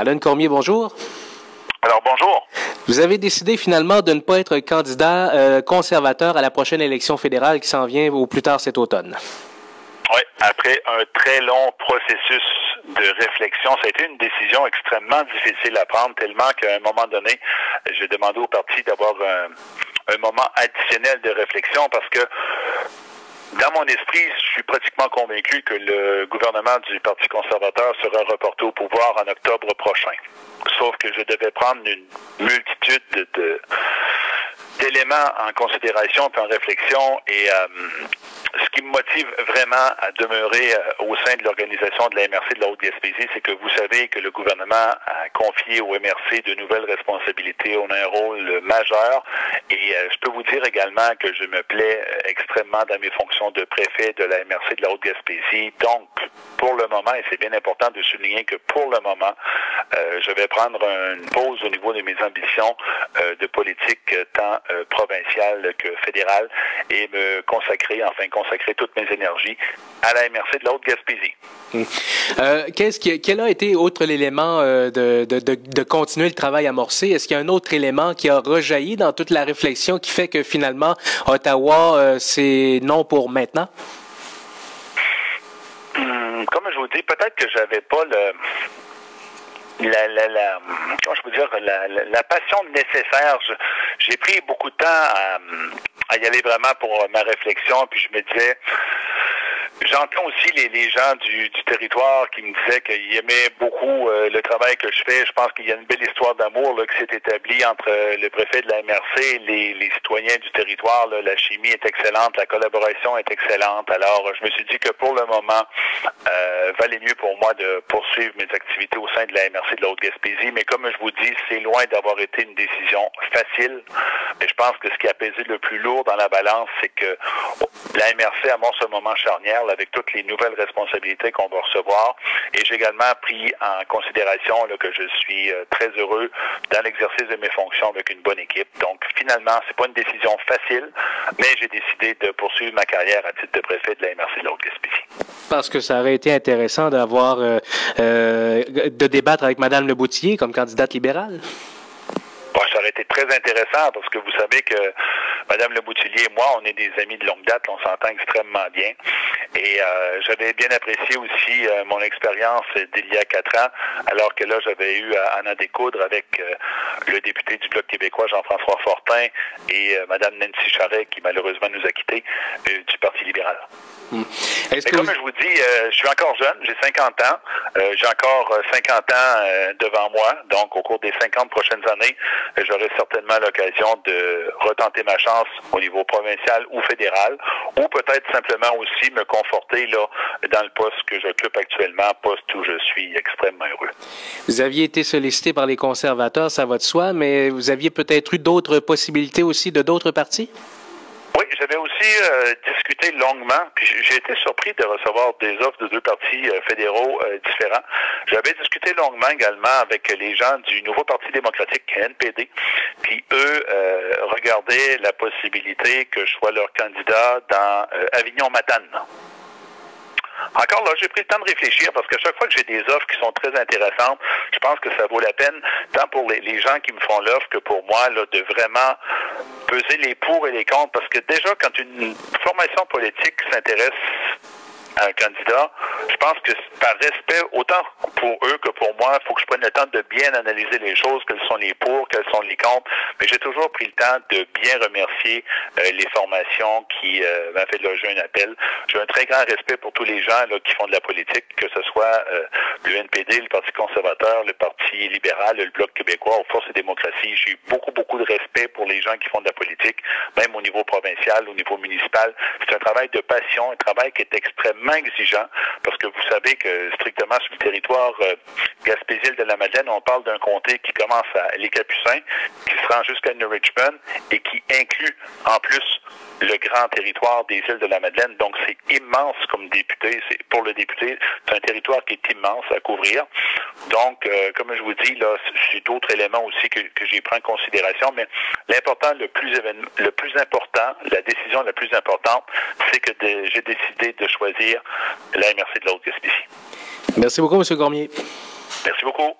Alain Cormier, bonjour. Alors, bonjour. Vous avez décidé finalement de ne pas être candidat euh, conservateur à la prochaine élection fédérale qui s'en vient au plus tard cet automne. Oui, après un très long processus de réflexion, ça a été une décision extrêmement difficile à prendre, tellement qu'à un moment donné, j'ai demandé au parti d'avoir un, un moment additionnel de réflexion parce que dans mon esprit, je suis pratiquement convaincu que le gouvernement du Parti conservateur sera reporté au pouvoir en octobre prochain. Sauf que je devais prendre une multitude de, d'éléments en considération en réflexion et euh, ce qui me motive vraiment à demeurer euh, au sein de l'organisation de la MRC de la Haute-Gaspésie, c'est que vous savez que le gouvernement a confié au MRC de nouvelles responsabilités. On a un rôle majeur et euh, je peux vous dire également que je me plais euh, extrêmement dans mes fonctions de préfet de la MRC de la Haute-Gaspésie. Donc, pour le moment, et c'est bien important de souligner que pour le moment, je vais prendre une pause au niveau de mes ambitions de politique tant provinciale que fédérale et me consacrer, enfin consacrer toutes mes énergies à la MRC de la Haute-Gaspésie. Hum. Euh, qu'est-ce qui, quel a été, outre l'élément euh, de, de, de, de, continuer le travail amorcé, est-ce qu'il y a un autre élément qui a rejailli dans toute la réflexion qui fait que finalement, Ottawa, euh, c'est non pour maintenant? Hum, comme je vous dis, peut-être que j'avais pas le la, la, la, comment je peux dire, la, la, la passion nécessaire. J'ai pris beaucoup de temps à, à y aller vraiment pour ma réflexion, puis je me disais, J'entends aussi les, les gens du, du, territoire qui me disaient qu'ils aimaient beaucoup euh, le travail que je fais. Je pense qu'il y a une belle histoire d'amour qui s'est établie entre euh, le préfet de la MRC et les, les citoyens du territoire. La chimie est excellente, la collaboration est excellente. Alors, je me suis dit que pour le moment, euh, valait mieux pour moi de poursuivre mes activités au sein de la MRC de la Haute-Gaspésie. Mais comme je vous dis, c'est loin d'avoir été une décision facile. Mais je pense que ce qui a pesé le plus lourd dans la balance, c'est que la MRC amorce un moment charnière avec toutes les nouvelles responsabilités qu'on va recevoir. Et j'ai également pris en considération là, que je suis euh, très heureux dans l'exercice de mes fonctions avec une bonne équipe. Donc, finalement, c'est pas une décision facile, mais j'ai décidé de poursuivre ma carrière à titre de préfet de la MRC de la Haute-Gaspésie. Parce que ça aurait été intéressant d'avoir, euh, euh, de débattre avec Mme Le Boutier comme candidate libérale. Bon, ça aurait été très intéressant parce que vous savez que Mme Le Boutillier et moi, on est des amis de longue date, on s'entend extrêmement bien. Et euh, j'avais bien apprécié aussi euh, mon expérience d'il y a quatre ans, alors que là, j'avais eu à en découdre avec euh, le député du Bloc québécois, Jean-François Fortin, et euh, Mme Nancy Charret, qui malheureusement nous a quittés, euh, du Parti libéral. Mais comme vous... je vous dis, euh, je suis encore jeune, j'ai 50 ans. Euh, j'ai encore 50 ans euh, devant moi. Donc, au cours des 50 prochaines années, j'aurai certainement l'occasion de retenter ma chance au niveau provincial ou fédéral, ou peut-être simplement aussi me conforter là dans le poste que j'occupe actuellement, poste où je suis extrêmement heureux. Vous aviez été sollicité par les conservateurs, ça va de soi, mais vous aviez peut-être eu d'autres possibilités aussi de d'autres partis? Aussi euh, discuté longuement, puis j'ai été surpris de recevoir des offres de deux partis euh, fédéraux euh, différents. J'avais discuté longuement également avec les gens du nouveau Parti démocratique NPD, puis eux regardaient la possibilité que je sois leur candidat dans Avignon-Matane. Encore là, j'ai pris le temps de réfléchir parce que chaque fois que j'ai des offres qui sont très intéressantes, je pense que ça vaut la peine, tant pour les, les gens qui me font l'offre que pour moi, là, de vraiment peser les pour et les contre. Parce que déjà, quand une formation politique s'intéresse à un candidat, je pense que par respect, autant pour eux que pour moi, il faut que je prenne le temps de bien analyser les choses, quels sont les pour, quels sont les contre. Mais j'ai toujours pris le temps de bien remercier euh, les formations qui euh, m'ont fait loger un appel. J'ai un très grand respect pour tous les gens là, qui font de la politique, que ce soit euh, le NPD, le Parti conservateur, le Parti libéral, le Bloc québécois, aux Forces et démocratie. J'ai beaucoup, beaucoup de respect pour les gens qui font de la politique, même au niveau provincial, au niveau municipal. C'est un travail de passion, un travail qui est extrêmement exigeant, que vous savez que strictement sur le territoire euh, de la Madeleine, on parle d'un comté qui commence à Les Capucins, qui se rend jusqu'à New Richmond et qui inclut en plus le grand territoire des îles de la Madeleine. Donc c'est immense comme député. C'est pour le député, c'est un territoire qui est immense à couvrir. Donc, euh, comme je vous dis, là, c'est d'autres éléments aussi que, que j'ai pris en considération, mais l'important, le plus le plus important, la décision la plus importante, c'est que j'ai décidé de choisir la MRC de. Merci beaucoup, M. Cormier. Merci beaucoup.